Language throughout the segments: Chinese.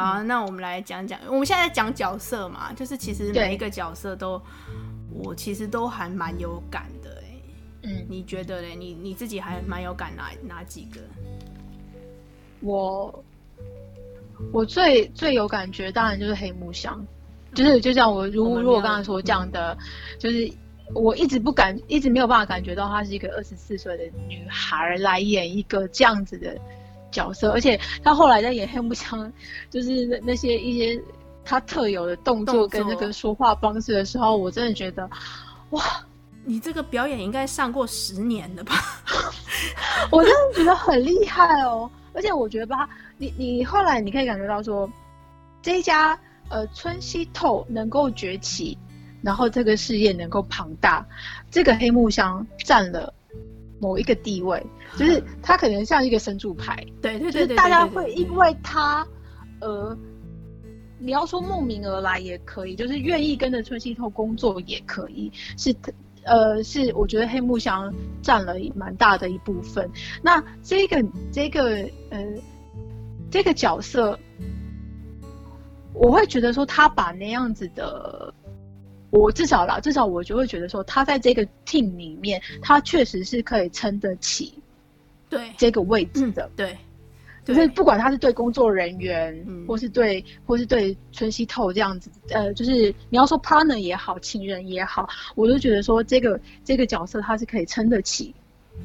好，那我们来讲讲，我们现在在讲角色嘛，就是其实每一个角色都，我其实都还蛮有感的哎。嗯，你觉得嘞？你你自己还蛮有感哪哪几个？我我最最有感觉，当然就是黑木香，就是就像我如如我刚才所讲的，就是我一直不敢，一直没有办法感觉到她是一个二十四岁的女孩来演一个这样子的角色，而且他后来在演黑木香，就是那那些一些他特有的动作跟那个说话方式的时候，我真的觉得哇。你这个表演应该上过十年了吧？我真的觉得很厉害哦，而且我觉得吧，你你后来你可以感觉到说，这一家呃村西透能够崛起，然后这个事业能够庞大，这个黑木香占了某一个地位，就是他可能像一个神主牌，对对对对，大家会因为他呃，你要说慕名而来也可以，就是愿意跟着春熙透工作也可以，是。呃，是我觉得黑木香占了蛮大的一部分。那这个这个呃这个角色，我会觉得说他把那样子的，我至少啦，至少我就会觉得说他在这个 team 里面，他确实是可以撑得起对。这个位置的，对。就是不管他是对工作人员，嗯、或是对，或是对春熙透这样子，呃，就是你要说 partner 也好，情人也好，我都觉得说这个这个角色他是可以撑得起，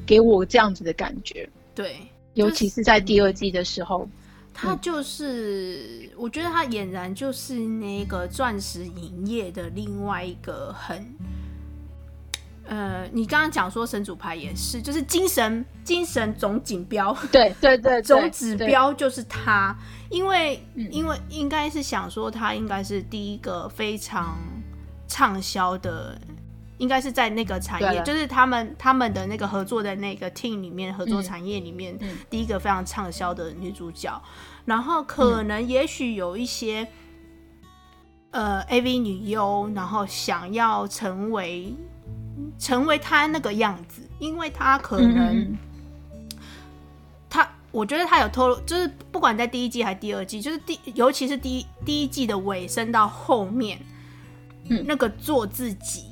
给我这样子的感觉。对，尤其是在第二季的时候，他就是，嗯、我觉得他俨然就是那个钻石影业的另外一个很。呃，你刚刚讲说神主牌也是，就是精神精神总锦标，对对对，总指标就是他，因为、嗯、因为应该是想说他应该是第一个非常畅销的，应该是在那个产业，就是他们他们的那个合作的那个 team 里面，合作产业里面、嗯、第一个非常畅销的女主角，然后可能也许有一些、嗯、呃 AV 女优，然后想要成为。成为她那个样子，因为她可能，嗯、他我觉得他有透露，就是不管在第一季还是第二季，就是第尤其是第一第一季的尾声到后面，嗯，那个做自己，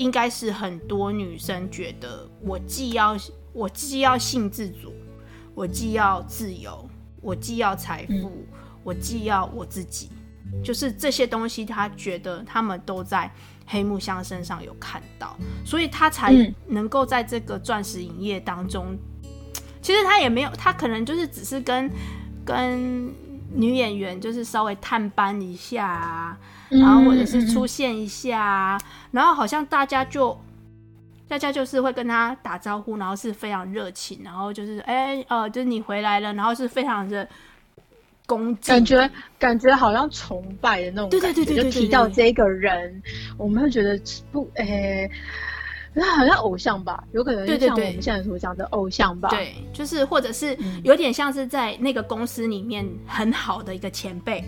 应该是很多女生觉得，我既要我既要性自主，我既要自由，我既要财富，嗯、我既要我自己，就是这些东西，她觉得他们都在。黑木香身上有看到，所以她才能够在这个钻石影业当中。嗯、其实她也没有，她可能就是只是跟跟女演员就是稍微探班一下啊，然后或者是出现一下啊，嗯、然后好像大家就大家就是会跟他打招呼，然后是非常热情，然后就是哎、欸、呃，就是你回来了，然后是非常的。感觉感觉好像崇拜的那种感觉，就提到这个人，我们会觉得不，诶、欸，那好像偶像吧？有可能就像我们现在所讲的偶像吧？对，就是或者是有点像是在那个公司里面很好的一个前辈。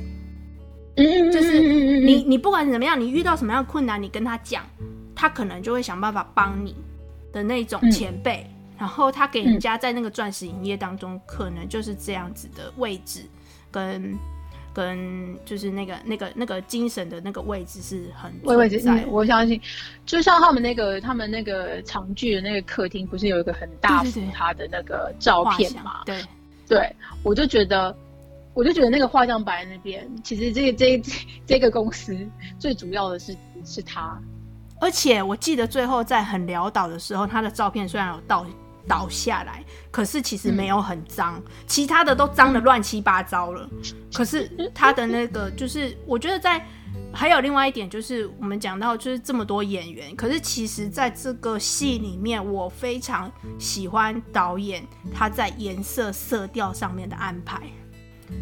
嗯，就是你你不管怎么样，你遇到什么样的困难，你跟他讲，他可能就会想办法帮你的那种前辈。嗯、然后他给人家在那个钻石营业当中，可能就是这样子的位置。跟跟就是那个那个那个精神的那个位置是很位置在，我相信，就像他们那个他们那个长剧的那个客厅，不是有一个很大幅他的那个照片嘛？对对，我就觉得，我就觉得那个画像摆在那边，其实这个这这个公司最主要的是是他，而且我记得最后在很潦倒的时候，他的照片虽然有倒。倒下来，可是其实没有很脏，嗯、其他的都脏的乱七八糟了。嗯、可是他的那个，就是我觉得在还有另外一点，就是我们讲到就是这么多演员，可是其实在这个戏里面，我非常喜欢导演他在颜色色调上面的安排。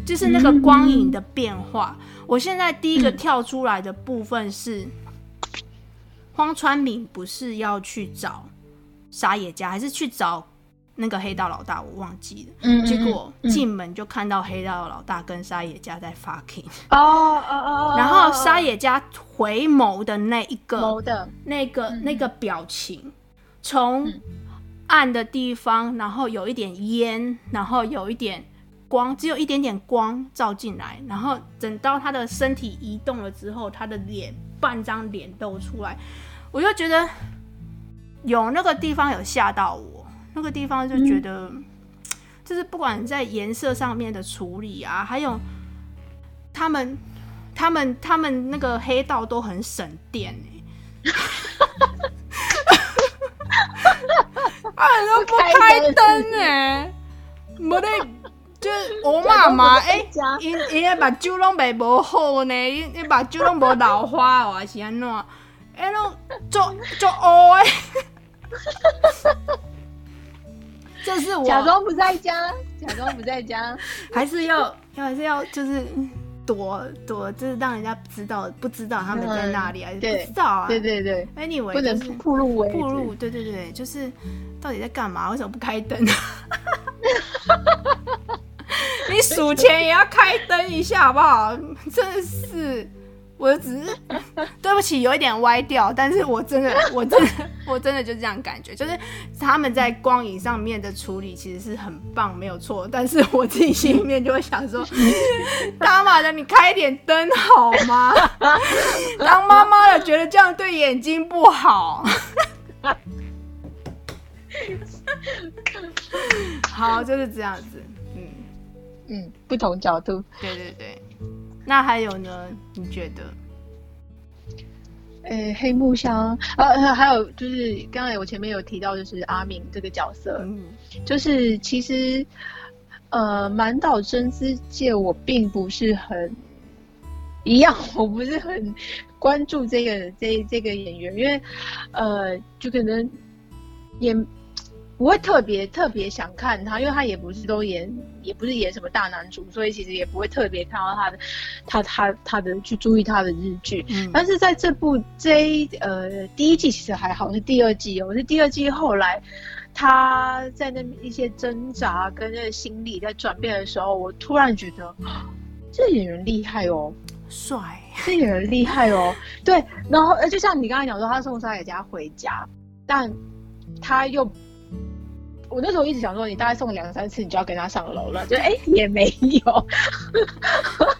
就是那个光影的变化。嗯、我现在第一个跳出来的部分是，嗯、荒川敏不是要去找沙野家，还是去找？那个黑道老大我忘记了，嗯嗯嗯，结果进门就看到黑道老大跟沙野家在 fucking 哦哦哦，然后沙野家回眸的那一个的那个那个表情，从暗的地方，然后有一点烟，然后有一点光，只有一点点光照进来，然后等到他的身体移动了之后，他的脸半张脸露出来，我就觉得有那个地方有吓到我。那个地方就觉得，就是不管在颜色上面的处理啊，还有他们、他们、他们那个黑道都很省电哎，啊都不开灯哎，没得就我妈妈哎，因因为把酒拢卖无好呢，因因把酒拢无老花哦，还是安怎？哎，拢做做乌哎。这是我假装不在家，假装不在家，还是要还是要就是躲躲，就是让人家知道不知道他们在哪里，还是不知道啊？对对对，Anyway，不能暴露为暴露，对对对，就是到底在干嘛？为什么不开灯？你数钱也要开灯一下好不好？真是。我只是对不起，有一点歪掉，但是我真的，我真的，我真的就这样感觉，就是他们在光影上面的处理其实是很棒，没有错。但是我自己心里面就会想说，大妈的，你开一点灯好吗？当妈妈的觉得这样对眼睛不好。好，就是这样子，嗯嗯，不同角度，对对对。那还有呢？你觉得？诶、欸，黑木香，呃，还有就是刚才我前面有提到，就是阿明这个角色，嗯，就是其实，呃，满岛真之介我并不是很一样，我不是很关注这个这这个演员，因为呃，就可能演。不会特别特别想看他，因为他也不是都演，也不是演什么大男主，所以其实也不会特别看到他的，他他他的去注意他的日剧。嗯、但是在这部这一呃第一季其实还好，是第二季哦，是第二季后来他在那一些挣扎跟那个心理在转变的时候，我突然觉得这演员厉害哦，帅，这演员厉害哦，对，然后呃就像你刚才讲说，他送沙野家回家，但他又。我那时候一直想说，你大概送两三次，你就要跟他上楼了，就哎、欸、也没有。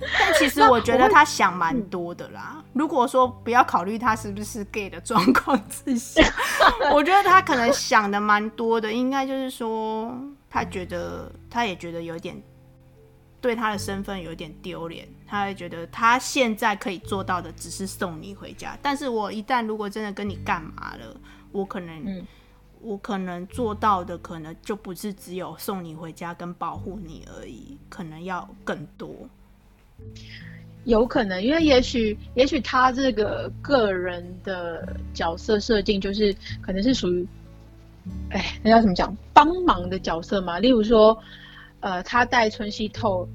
但其实我觉得他想蛮多的啦。如果说不要考虑他是不是 gay 的状况之下，我觉得他可能想的蛮多的。应该就是说，他觉得他也觉得有点对他的身份有点丢脸。他会觉得他现在可以做到的只是送你回家，但是我一旦如果真的跟你干嘛了，我可能。嗯我可能做到的，可能就不是只有送你回家跟保护你而已，可能要更多。有可能，因为也许，也许他这个个人的角色设定，就是可能是属于，哎，那叫怎么讲？帮忙的角色嘛。例如说，呃，他带春熙透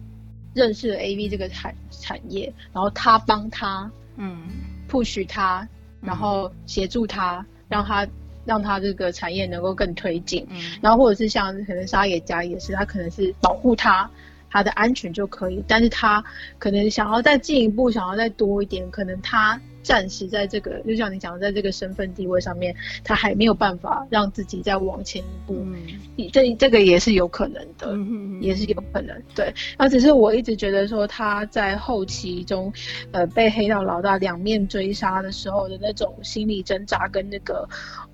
认识了 AV 这个产产业，然后他帮他，嗯，push 他，然后协助他，嗯、让他。让他这个产业能够更推进，嗯，然后或者是像可能沙野家也是，他可能是保护他他的安全就可以，但是他可能想要再进一步，想要再多一点，可能他暂时在这个就像你讲的，在这个身份地位上面，他还没有办法让自己再往前一步，嗯，这这个也是有可能的，嗯，也是有可能，对，那只是我一直觉得说他在后期中，呃，被黑道老大两面追杀的时候的那种心理挣扎跟那个。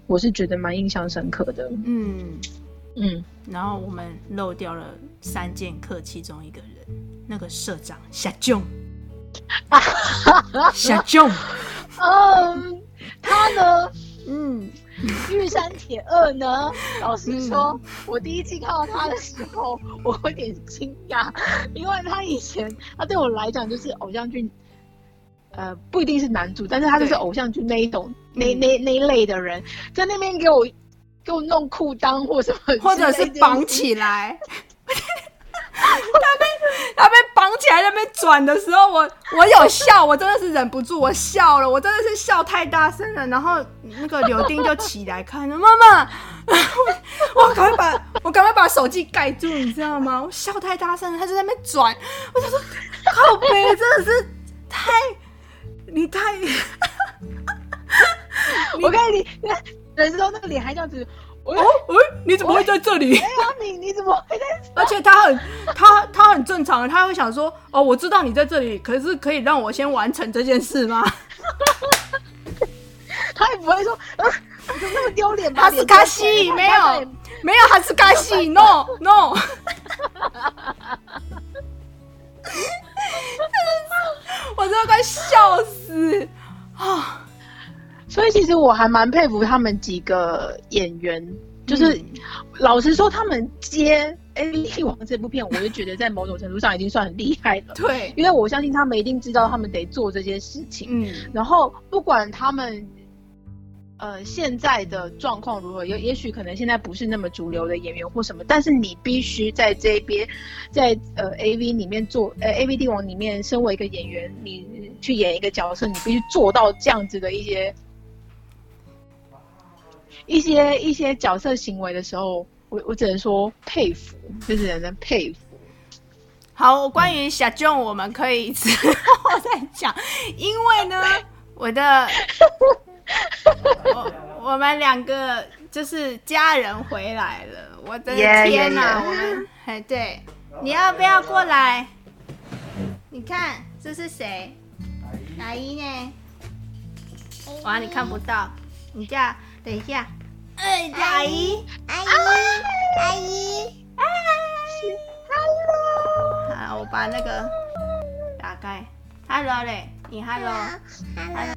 我是觉得蛮印象深刻的，嗯。嗯，然后我们漏掉了三剑客其中一个人，那个社长夏炯，夏炯，嗯，他呢，嗯，玉山铁二呢，老实说，嗯、我第一次看到他的时候，我有点惊讶，因为他以前他对我来讲就是偶像剧。呃，不一定是男主，但是他就是偶像剧那一种，那那那一类的人，在那边给我给我弄裤裆或什么，或者是绑起来，他被他被绑起来在那边转的时候，我我有笑，我真的是忍不住，我笑了，我真的是笑太大声了。然后那个柳丁就起来看了妈妈，我赶快把我赶快把手机盖住，你知道吗？我笑太大声了，他就在那边转，我想说好悲，真的是太你太。我看你，你看人之后那个脸还这样子，哦，哎，你怎么会在这里？哎呀，你你怎么会在这里？而且他很，他他很正常，他会想说，哦，我知道你在这里，可是可以让我先完成这件事吗？他也不会说，啊，怎么那么丢脸？哈斯卡西没有，没有哈斯卡西，no no。我真的快笑死啊！所以其实我还蛮佩服他们几个演员，就是、嗯、老实说，他们接《AV 帝王》这部片，我就觉得在某种程度上已经算很厉害了。对，因为我相信他们一定知道他们得做这些事情。嗯，然后不管他们呃现在的状况如何，也也许可能现在不是那么主流的演员或什么，但是你必须在这边，在呃 AV 里面做呃 AV 帝王里面，身为一个演员，你去演一个角色，你必须做到这样子的一些。一些一些角色行为的时候，我我只能说佩服，就是人的佩服。好，关于小 John，我们可以之 后再讲，因为呢，我的 我我们两个就是家人回来了，我的天哪，我们哎对，你要不要过来？你看这是谁？阿姨呢？哇，你看不到，你这样，等一下。哎，阿姨，阿姨，阿姨，阿姨，Hello，好，我把那个打开，Hello 嘞，你 Hello，Hello，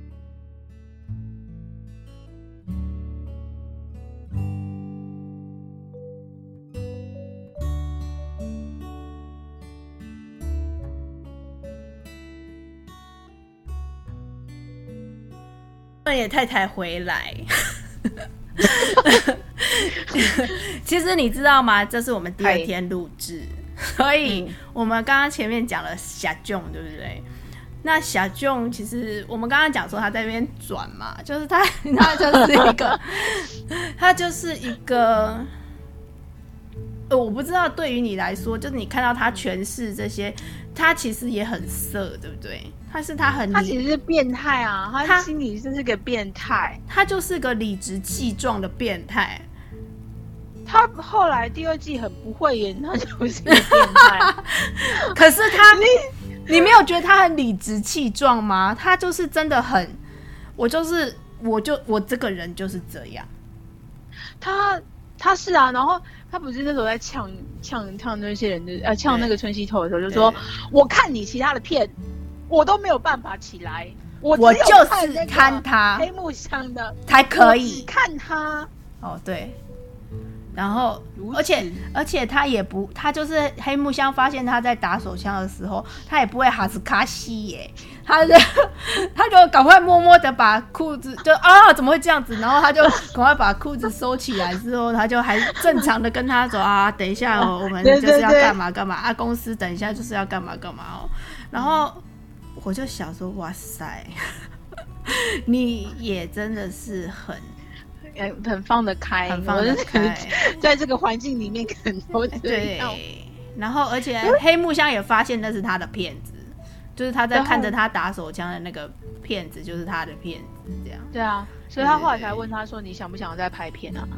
二爷太太回来。其实你知道吗？这是我们第二天录制，所以我们刚刚前面讲了小 John，对不对？那小 John 其实我们刚刚讲说他在那边转嘛，就是他，他就是一个，他就是一个，呃，我不知道对于你来说，就是你看到他诠释这些，他其实也很色，对不对？他是他很，他其实是变态啊，他心里就是个变态，他就是个理直气壮的变态。他后来第二季很不会演，他就是个变态。可是他，你你没有觉得他很理直气壮吗？他就是真的很，我就是，我就我这个人就是这样。他他是啊，然后他不是那时候在呛呛呛那些人的，呃，呛那个春熙头的时候，就说我看你其他的片。我都没有办法起来，我我就是看他黑木香的才可以。看他。哦，对，然后而且而且他也不，他就是黑木香发现他在打手枪的时候，他也不会哈斯卡西耶，他就 他就赶快默默的把裤子就啊怎么会这样子，然后他就 赶快把裤子收起来之后，他就还正常的跟他说啊，等一下哦，我们就是要干嘛干嘛啊，公司等一下就是要干嘛干嘛哦，然后。我就想说，哇塞，你也真的是很，很很放得开，很放得开，在这个环境里面可能都对。然后，而且黑木香也发现那是他的骗子，就是他在看着他打手枪的那个骗子，就是他的骗子，这样。对啊，所以他后来才问他说：“你想不想再拍片啊？”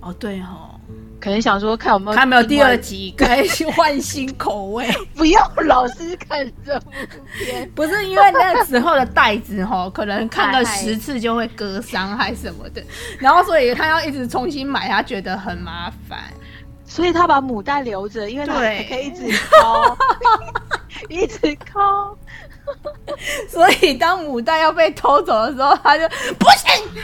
哦，对哦。可能想说看有没有看没有第二集，可以去换新口味。不要老是看这部片，不是因为那时候的袋子哈，可能看个十次就会割伤还什么的，然后所以他要一直重新买，他觉得很麻烦，所以他把母带留着，因为他可以一直抠，一直抠。所以当母带要被偷走的时候，他就不行。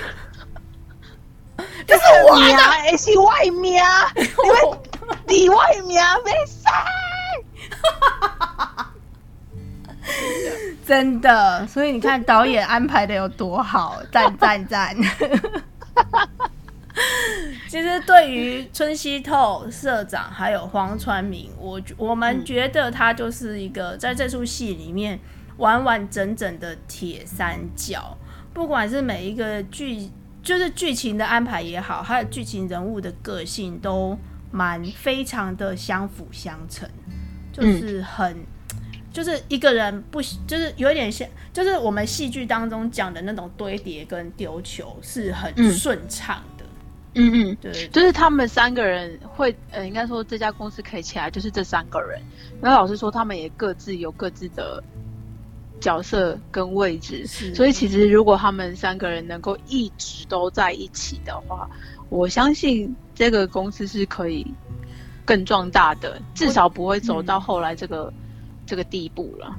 这是我的，还是外面？你们你外面没塞？真的，所以你看导演安排的有多好，赞赞赞！其实对于春熙透社长还有黄传明，我我们觉得他就是一个在这出戏里面完完整整的铁三角，不管是每一个剧，就是剧情的安排也好，还有剧情人物的个性都蛮非常的相辅相成，就是很。嗯就是一个人不，就是有一点像，就是我们戏剧当中讲的那种堆叠跟丢球是很顺畅的。嗯嗯，对，对，就是他们三个人会，呃，应该说这家公司可以起来，就是这三个人。那老师说，他们也各自有各自的角色跟位置，所以其实如果他们三个人能够一直都在一起的话，我相信这个公司是可以更壮大的，至少不会走到后来这个。这个地步了，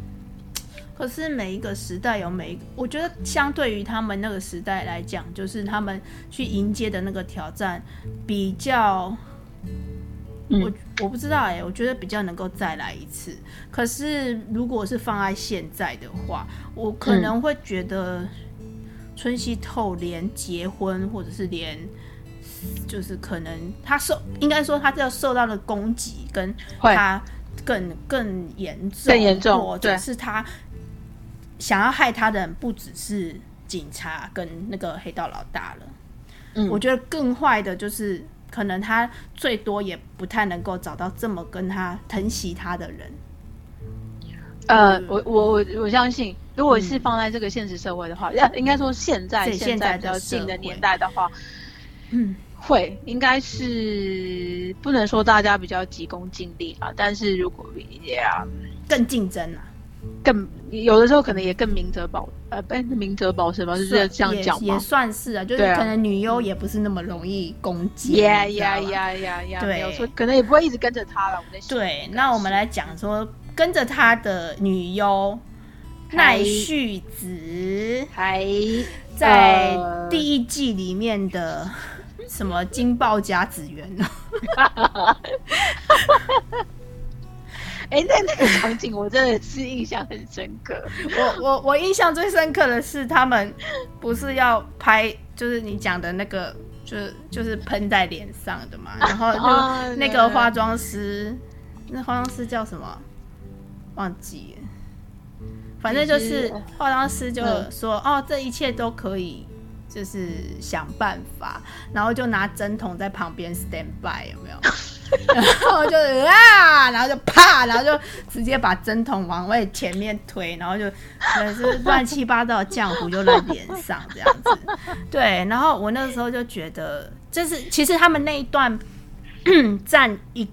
可是每一个时代有每一个，我觉得相对于他们那个时代来讲，就是他们去迎接的那个挑战比较，嗯、我我不知道哎、欸，我觉得比较能够再来一次。可是如果是放在现在的话，我可能会觉得春熙透连结婚或者是连，就是可能他受，应该说他要受到的攻击跟他。更更严重，更严重，或者是他想要害他的人不只是警察跟那个黑道老大了。嗯，我觉得更坏的就是，可能他最多也不太能够找到这么跟他疼惜他的人。呃，我我我我相信，如果是放在这个现实社会的话，要、嗯、应该说现在现在比较近的年代的话，嗯。会，应该是不能说大家比较急功近利啊，但是如果也、yeah, 更竞争啊，更有的时候可能也更明哲保呃，不明哲保身吧，是这样讲也，也算是啊，就是可能女优也不是那么容易攻击，呀呀呀呀呀，对，可能也不会一直跟着他了。我在对，那我们来讲说跟着他的女优奈绪子，还在第一季里面的。什么金爆甲子园呢？哎、欸，那那个场景我真的是印象很深刻。我我我印象最深刻的是他们不是要拍，就是你讲的那个，就是就是喷在脸上的嘛。然后就那个化妆师，那化妆师叫什么？忘记了。反正就是化妆师就说：“哦，这一切都可以。”就是想办法，然后就拿针筒在旁边 stand by，有没有？然后就啊，然后就啪，然后就直接把针筒往外前面推，然后就就是乱七八糟的浆糊就在脸上这样子。对，然后我那个时候就觉得，就是其实他们那一段 占一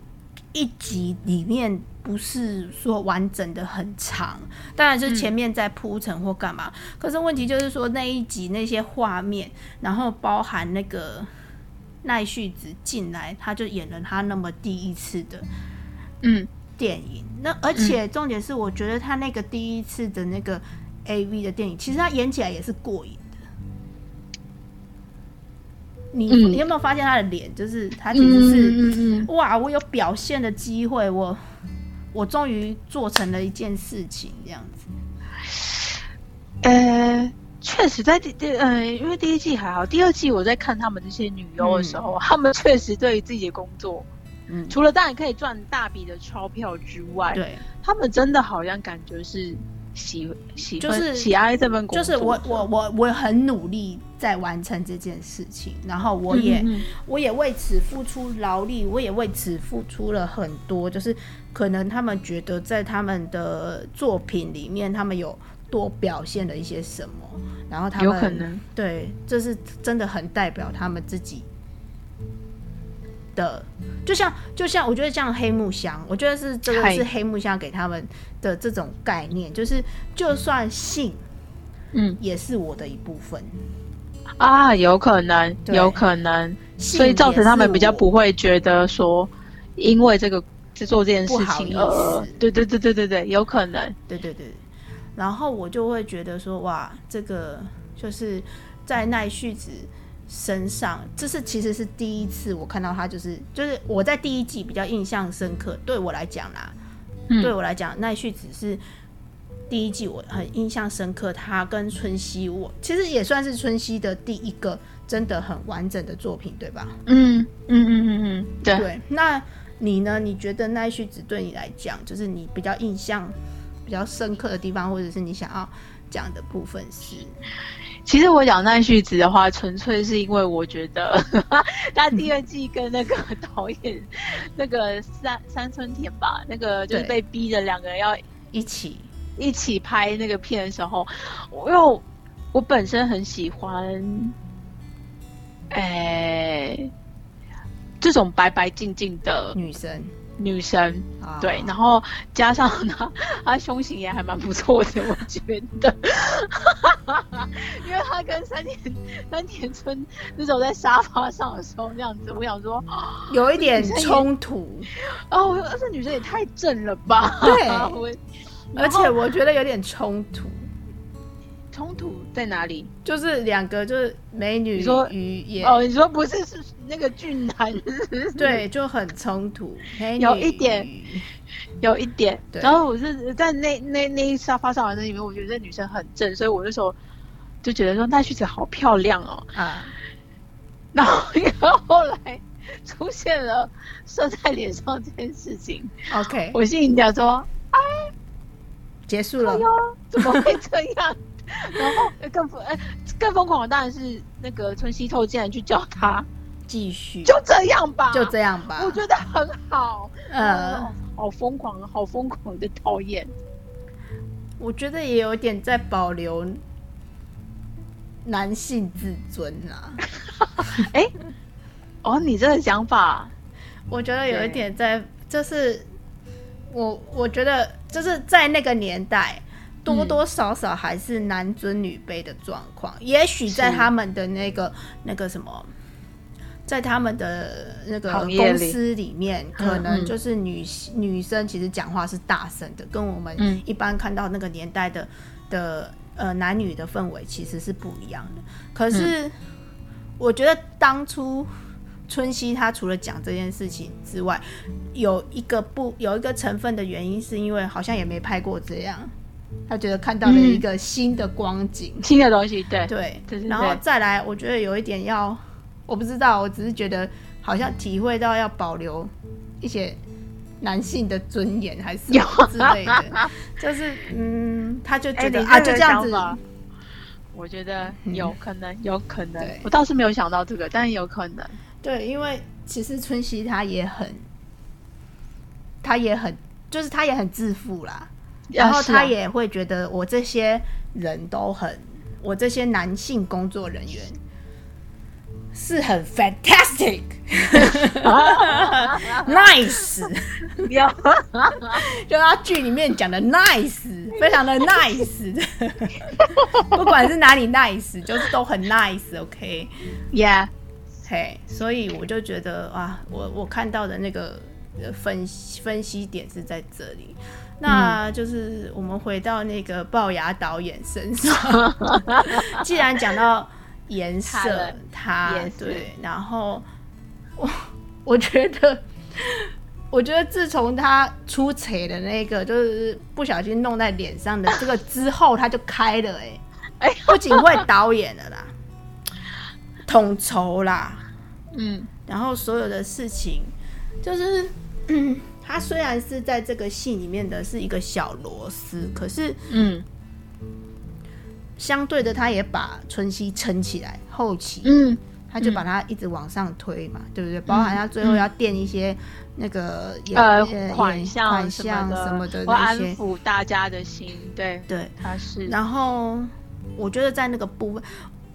一集里面。不是说完整的很长，当然是前面在铺陈或干嘛。可是问题就是说那一集那些画面，然后包含那个奈绪子进来，他就演了他那么第一次的嗯电影。嗯。那而且重点是，我觉得他那个第一次的那个 AV 的电影，其实他演起来也是过瘾的。你你有没有发现他的脸？就是他其实是哇，我有表现的机会，我。我终于做成了一件事情，这样子。呃，确实在第第呃，因为第一季还好，第二季我在看他们这些女优的时候，嗯、他们确实对于自己的工作，嗯，除了当然可以赚大笔的钞票之外，对，他们真的好像感觉是。喜喜就是喜爱这份工作，就是我我我我很努力在完成这件事情，然后我也嗯嗯我也为此付出劳力，我也为此付出了很多。就是可能他们觉得在他们的作品里面，他们有多表现了一些什么，然后他们有可能对，这是真的很代表他们自己。的，就像就像我觉得像黑木香，我觉得是这个是黑木香给他们的这种概念，就是就算性，嗯，也是我的一部分啊，有可能，有可能，所以造成他们比较不会觉得说，因为这个在做这件事情而，对对对对对对，有可能，对对对，然后我就会觉得说，哇，这个就是在奈绪子。身上，这是其实是第一次我看到他，就是就是我在第一季比较印象深刻。对我来讲啦，嗯、对我来讲，奈绪子是第一季我很印象深刻。他跟春熙，我其实也算是春熙的第一个真的很完整的作品，对吧？嗯嗯嗯嗯嗯，对。对，那你呢？你觉得奈绪子对你来讲，就是你比较印象比较深刻的地方，或者是你想要讲的部分是？其实我讲奈绪子的话，纯粹是因为我觉得他第二季跟那个导演、嗯、那个三三村田吧，那个就是被逼的两个人要一起一起拍那个片的时候，我因为我本身很喜欢。哎、欸，这种白白净净的女生，女生，啊、对，然后加上她，她胸型也还蛮不错的，我觉得，因为她跟三田三田村那种在沙发上的时候那样子，我想说有一点冲突哦，这女生也太正了吧？对，而且我觉得有点冲突。冲突在哪里？就是两个，就是美女与演哦，你说不是是那个俊男，对，就很冲突，有一点，有一点。然后我是在那那那一沙发上的那里面，我觉得这女生很正，所以我那时候就觉得说奈绪子好漂亮哦啊。然后然后来出现了射在脸上这件事情，OK，我心里讲说，哎，结束了哟，怎么会这样？然后更疯，哎，更疯狂的当然是那个村西透竟然去叫他继续，就这样吧，就这样吧，我觉得很好，呃，好疯狂，好疯狂的讨厌。我觉得也有点在保留男性自尊啊。哎，哦，你这个想法，我觉得有一点在，就是我我觉得就是在那个年代。多多少少还是男尊女卑的状况，嗯、也许在他们的那个那个什么，在他们的那个公司里面，可能就是女、嗯、女生其实讲话是大声的，跟我们一般看到那个年代的的呃男女的氛围其实是不一样的。可是我觉得当初春熙他除了讲这件事情之外，有一个不有一个成分的原因，是因为好像也没拍过这样。他觉得看到了一个新的光景，嗯、新的东西，对。对，对，然后再来，我觉得有一点要，我不知道，我只是觉得好像体会到要保留一些男性的尊严，还是有。之类的，就是嗯，他就觉得、欸、啊，就这样子，我觉得有可能，有可能，我倒是没有想到这个，但是有可能，对，因为其实春熙他也很，他也很，就是他也很自负啦。然后他也会觉得我这些人都很，我这些男性工作人员是很 fantastic，nice，就他剧里面讲的 nice，非常的 nice，不管是哪里 nice，就是都很 nice，OK，yeah，嘿，所以我就觉得啊，我我看到的那个分析分析点是在这里。那就是我们回到那个龅牙导演身上，既然讲到颜色，他对，然后我我觉得，我觉得自从他出彩的那个，就是不小心弄在脸上的这个之后，他就开了哎、欸，哎，不仅会导演了啦，统筹啦，嗯，然后所有的事情就是。嗯他虽然是在这个戏里面的是一个小螺丝，可是，嗯，相对的，他也把春熙撑起来。后期，嗯，他就把他一直往上推嘛，嗯、对不对？包含他最后要垫一些那个呃款项、款项什么的那些，安抚大家的心。对对，他是。然后，我觉得在那个部分，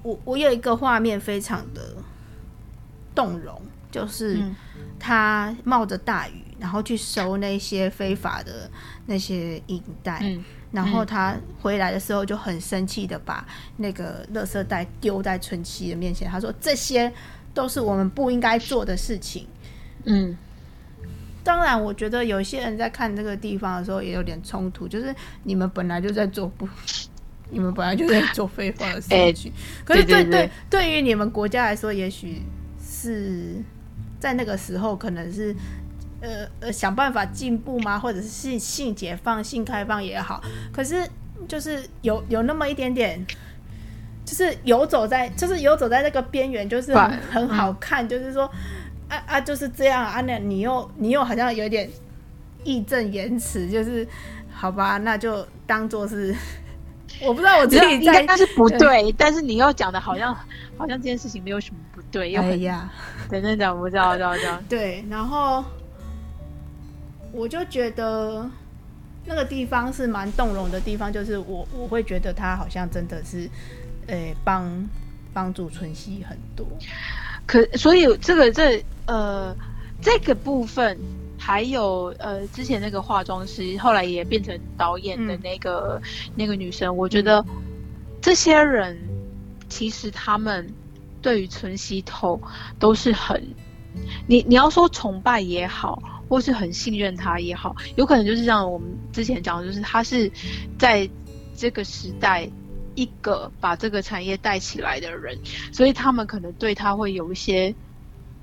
我我有一个画面非常的动容，就是他冒着大雨。然后去收那些非法的那些影带，嗯、然后他回来的时候就很生气的把那个垃圾袋丢在春熙的面前。他说：“这些都是我们不应该做的事情。”嗯，当然，我觉得有些人在看这个地方的时候也有点冲突，就是你们本来就在做不，你们本来就在做非法的事情。欸、可是对对对，对于你们国家来说，也许是在那个时候可能是。呃呃，想办法进步吗？或者是性性解放、性开放也好，可是就是有有那么一点点就是游走在，就是游走在那个边缘，就是很很好看，嗯、就是说，啊啊，就是这样啊，那你又你又好像有点义正言辞，就是好吧，那就当做是，我不知道我自己在，但是不对，对。但是你又讲的好像好像这件事情没有什么不对，又很呀，等等讲，不知道，知道，知道，对，然后我就觉得。那个地方是蛮动容的地方，就是我我会觉得他好像真的是，诶，帮帮助淳熙很多。可所以这个这呃这个部分，还有呃之前那个化妆师，后来也变成导演的那个、嗯、那个女生，我觉得这些人其实他们对于淳熙透都是很，你你要说崇拜也好。或是很信任他也好，有可能就是像我们之前讲的，就是他是在这个时代一个把这个产业带起来的人，所以他们可能对他会有一些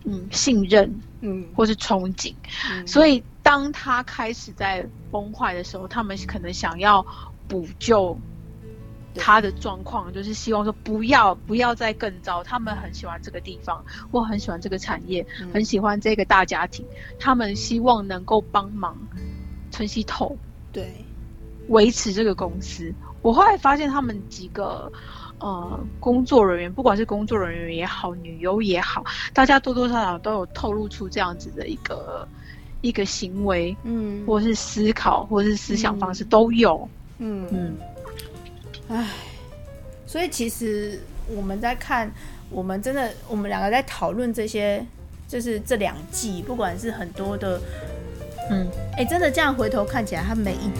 嗯信任，嗯，或是憧憬。嗯，所以当他开始在崩坏的时候，他们可能想要补救。他的状况就是希望说不要不要再更糟。他们很喜欢这个地方，或很喜欢这个产业，嗯、很喜欢这个大家庭。他们希望能够帮忙淳熙透，对，维持这个公司。我后来发现他们几个呃工作人员，不管是工作人员也好，女优也好，大家多多少少都有透露出这样子的一个一个行为，嗯，或是思考，或是思想方式、嗯、都有，嗯嗯。唉，所以其实我们在看，我们真的，我们两个在讨论这些，就是这两季，不管是很多的，嗯，哎、真的这样回头看起来，它每一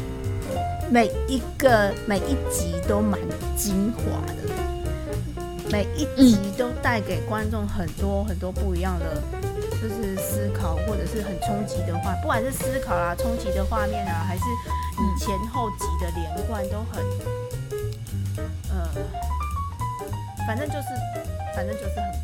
每一个每一集都蛮精华的，每一集都带给观众很多很多不一样的，就是思考或者是很冲击的话，不管是思考啊、冲击的画面啊，还是你前后集的连贯，都很。反正就是，反正就是很。